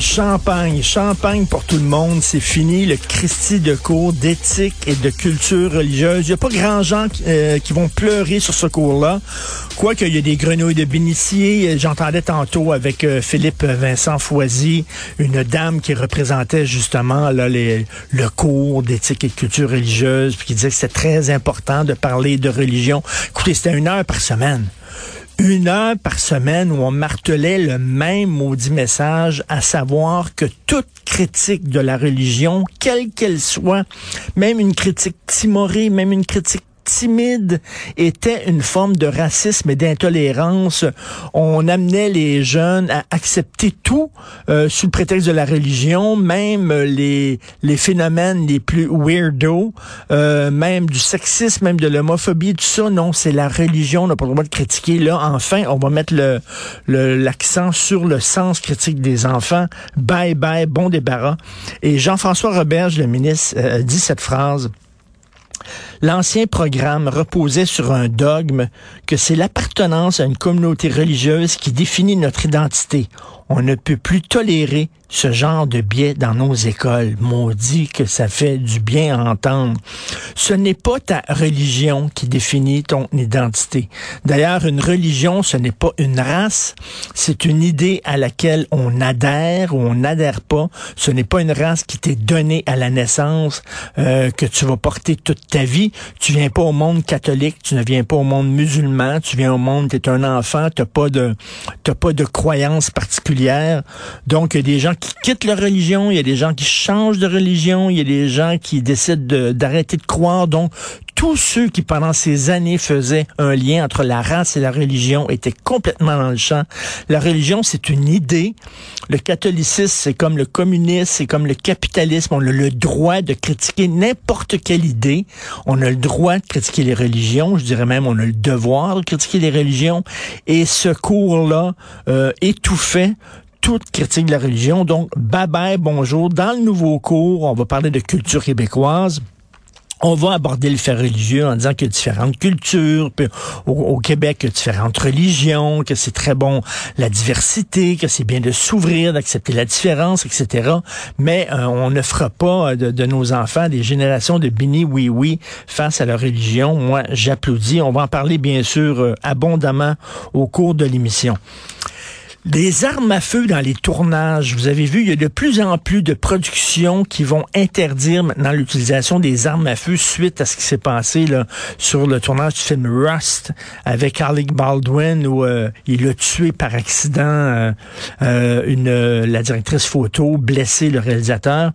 Champagne, champagne pour tout le monde. C'est fini le Christie de cours d'éthique et de culture religieuse. Il n'y a pas grand gens euh, qui vont pleurer sur ce cours-là. Quoique, il y a des grenouilles de bénitier. J'entendais tantôt avec euh, Philippe Vincent Foisy, une dame qui représentait justement là, le cours d'éthique et de culture religieuse, puis qui disait que c'était très important de parler de religion. Écoutez, c'était une heure par semaine une heure par semaine où on martelait le même maudit message, à savoir que toute critique de la religion, quelle qu'elle soit, même une critique timorée, même une critique timide était une forme de racisme et d'intolérance. On amenait les jeunes à accepter tout euh, sous le prétexte de la religion, même les, les phénomènes les plus weirdo, euh, même du sexisme, même de l'homophobie, tout ça. Non, c'est la religion, on n'a pas le droit de critiquer. Là, enfin, on va mettre le l'accent sur le sens critique des enfants. Bye bye, bon débarras. Et Jean-François Roberge, le ministre, euh, dit cette phrase. L'ancien programme reposait sur un dogme que c'est l'appartenance à une communauté religieuse qui définit notre identité. On ne peut plus tolérer ce genre de biais dans nos écoles. Maudit que ça fait du bien à entendre. Ce n'est pas ta religion qui définit ton identité. D'ailleurs, une religion, ce n'est pas une race, c'est une idée à laquelle on adhère ou on n'adhère pas. Ce n'est pas une race qui t'est donnée à la naissance, euh, que tu vas porter toute ta vie. Tu viens pas au monde catholique, tu ne viens pas au monde musulman, tu viens au monde, tu es un enfant, tu pas de t'as pas de croyance particulière. Donc, il y a des gens qui quittent leur religion, il y a des gens qui changent de religion, il y a des gens qui décident d'arrêter de, croire. Donc, tous ceux qui, pendant ces années, faisaient un lien entre la race et la religion étaient complètement dans le champ. La religion, c'est une idée. Le catholicisme, c'est comme le communisme, c'est comme le capitalisme. On a le droit de critiquer n'importe quelle idée. On a le droit de critiquer les religions. Je dirais même, on a le devoir de critiquer les religions. Et ce cours-là euh, étouffait toute critique de la religion. Donc, bye bonjour. Dans le nouveau cours, on va parler de culture québécoise. On va aborder le fait religieux en disant qu'il y a différentes cultures, puis au, Québec, il y a différentes religions, que c'est très bon la diversité, que c'est bien de s'ouvrir, d'accepter la différence, etc. Mais euh, on ne fera pas de, de, nos enfants des générations de bini oui oui face à leur religion. Moi, j'applaudis. On va en parler bien sûr euh, abondamment au cours de l'émission. Des armes à feu dans les tournages. Vous avez vu, il y a de plus en plus de productions qui vont interdire maintenant l'utilisation des armes à feu suite à ce qui s'est passé sur le tournage du film Rust avec Alec Baldwin où euh, il a tué par accident euh, euh, la directrice photo, blessé le réalisateur.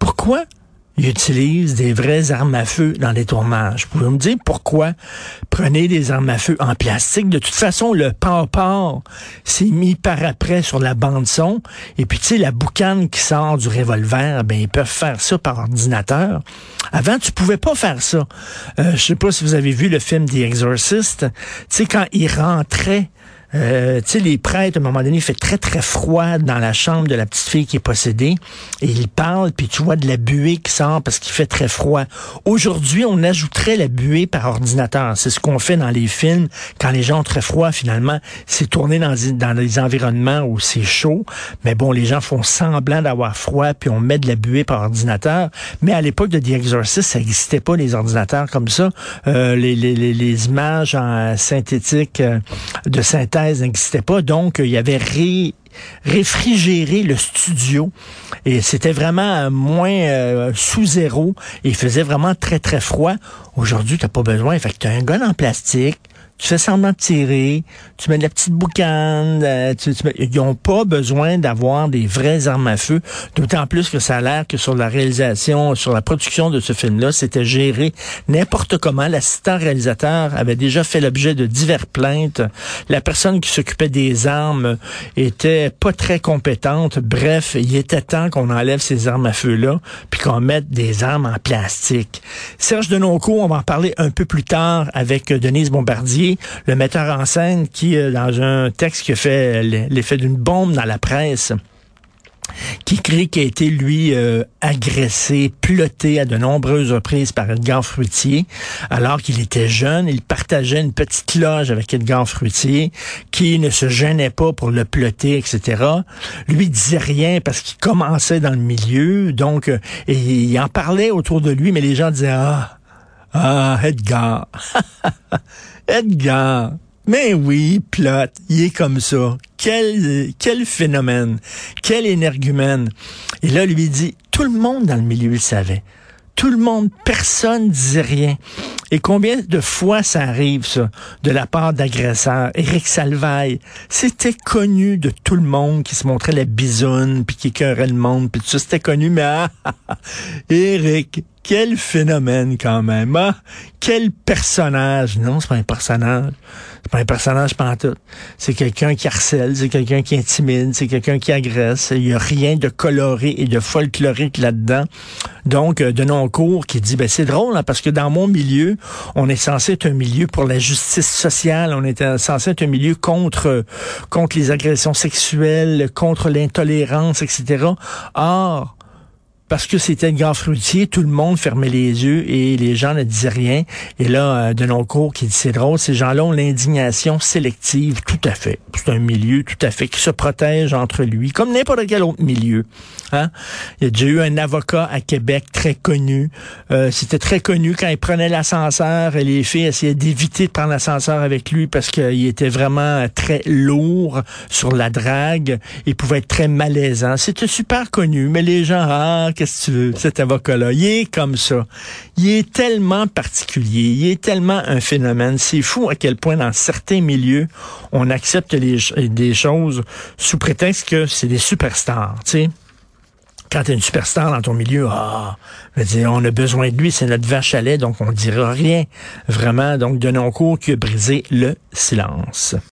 Pourquoi ils utilisent des vraies armes à feu dans les tournages. Vous pouvez me dire pourquoi prenez des armes à feu en plastique? De toute façon, le port s'est mis par après sur la bande son. Et puis, tu sais, la boucane qui sort du revolver, ben, ils peuvent faire ça par ordinateur. Avant, tu pouvais pas faire ça. Euh, je sais pas si vous avez vu le film The Exorcist. Tu sais, quand il rentrait euh, tu sais, les prêtres, à un moment donné, il fait très, très froid dans la chambre de la petite fille qui est possédée. Et il parle, puis tu vois de la buée qui sort parce qu'il fait très froid. Aujourd'hui, on ajouterait la buée par ordinateur. C'est ce qu'on fait dans les films. Quand les gens ont très froid, finalement, c'est tourné dans, dans des environnements où c'est chaud. Mais bon, les gens font semblant d'avoir froid, puis on met de la buée par ordinateur. Mais à l'époque de The Exorcist, ça n'existait pas, les ordinateurs comme ça. Euh, les, les, les, images en synthétique euh, de synthèse n'existait pas, donc il y avait réfrigéré le studio et c'était vraiment moins euh, sous zéro il faisait vraiment très très froid. Aujourd'hui, tu n'as pas besoin. Fait que tu as un gun en plastique, tu fais semblant de tirer, tu mets de la petite boucane, euh, tu, ils n'ont pas besoin d'avoir des vraies armes à feu, d'autant plus que ça a l'air que sur la réalisation, sur la production de ce film-là, c'était géré n'importe comment. L'assistant réalisateur avait déjà fait l'objet de diverses plaintes. La personne qui s'occupait des armes était pas très compétente. Bref, il était temps qu'on enlève ces armes à feu-là, puis qu'on mette des armes en plastique. Serge Denoncourt, on va en parler un peu plus tard avec Denise Bombardier, le metteur en scène qui, euh, dans un texte qui fait l'effet d'une bombe dans la presse, qui crie qu'il a été, lui, euh, agressé, ploté à de nombreuses reprises par Edgar Fruitier, alors qu'il était jeune. Il partageait une petite loge avec Edgar Fruitier, qui ne se gênait pas pour le ploter, etc. Lui disait rien parce qu'il commençait dans le milieu, donc, euh, il en parlait autour de lui, mais les gens disaient, ah, ah, Edgar, Edgar, mais oui, plot, il est comme ça. Quel, quel phénomène, quel énergumène. Et là, lui dit, tout le monde dans le milieu le savait. Tout le monde, personne disait rien. Et combien de fois ça arrive, ça, de la part d'agresseurs? Éric Salvaille, c'était connu de tout le monde qui se montrait la bisoune, puis qui écœurait le monde, puis tout ça, c'était connu, mais ah, Éric, quel phénomène quand même. Ah, quel personnage? Non, c'est pas un personnage. C'est pas un personnage pantoute. C'est quelqu'un qui harcèle, c'est quelqu'un qui intimide, c'est quelqu'un qui agresse. Il y a rien de coloré et de folklorique là-dedans. Donc, euh, de non cours qui dit, ben c'est drôle, hein, parce que dans mon milieu, on est censé être un milieu pour la justice sociale, on est censé être un milieu contre, contre les agressions sexuelles, contre l'intolérance, etc. Or, parce que c'était grand fruitier, tout le monde fermait les yeux et les gens ne disaient rien. Et là, euh, de nos cours qui dit c'est drôle, ces gens-là ont l'indignation sélective, tout à fait. C'est un milieu tout à fait qui se protège entre lui, comme n'importe quel autre milieu. Hein? Il y a déjà eu un avocat à Québec très connu. Euh, c'était très connu quand il prenait l'ascenseur et les filles essayaient d'éviter de prendre l'ascenseur avec lui parce qu'il était vraiment très lourd sur la drague. Il pouvait être très malaisant. C'était super connu, mais les gens, ah, qu'est-ce que tu veux, cet avocat-là, il est comme ça. Il est tellement particulier, il est tellement un phénomène. C'est fou à quel point dans certains milieux, on accepte des choses sous prétexte que c'est des superstars, tu quand tu es une superstar dans ton milieu, ah, on a besoin de lui, c'est notre vache à donc on ne dira rien. Vraiment, donc de non cours qui a brisé le silence.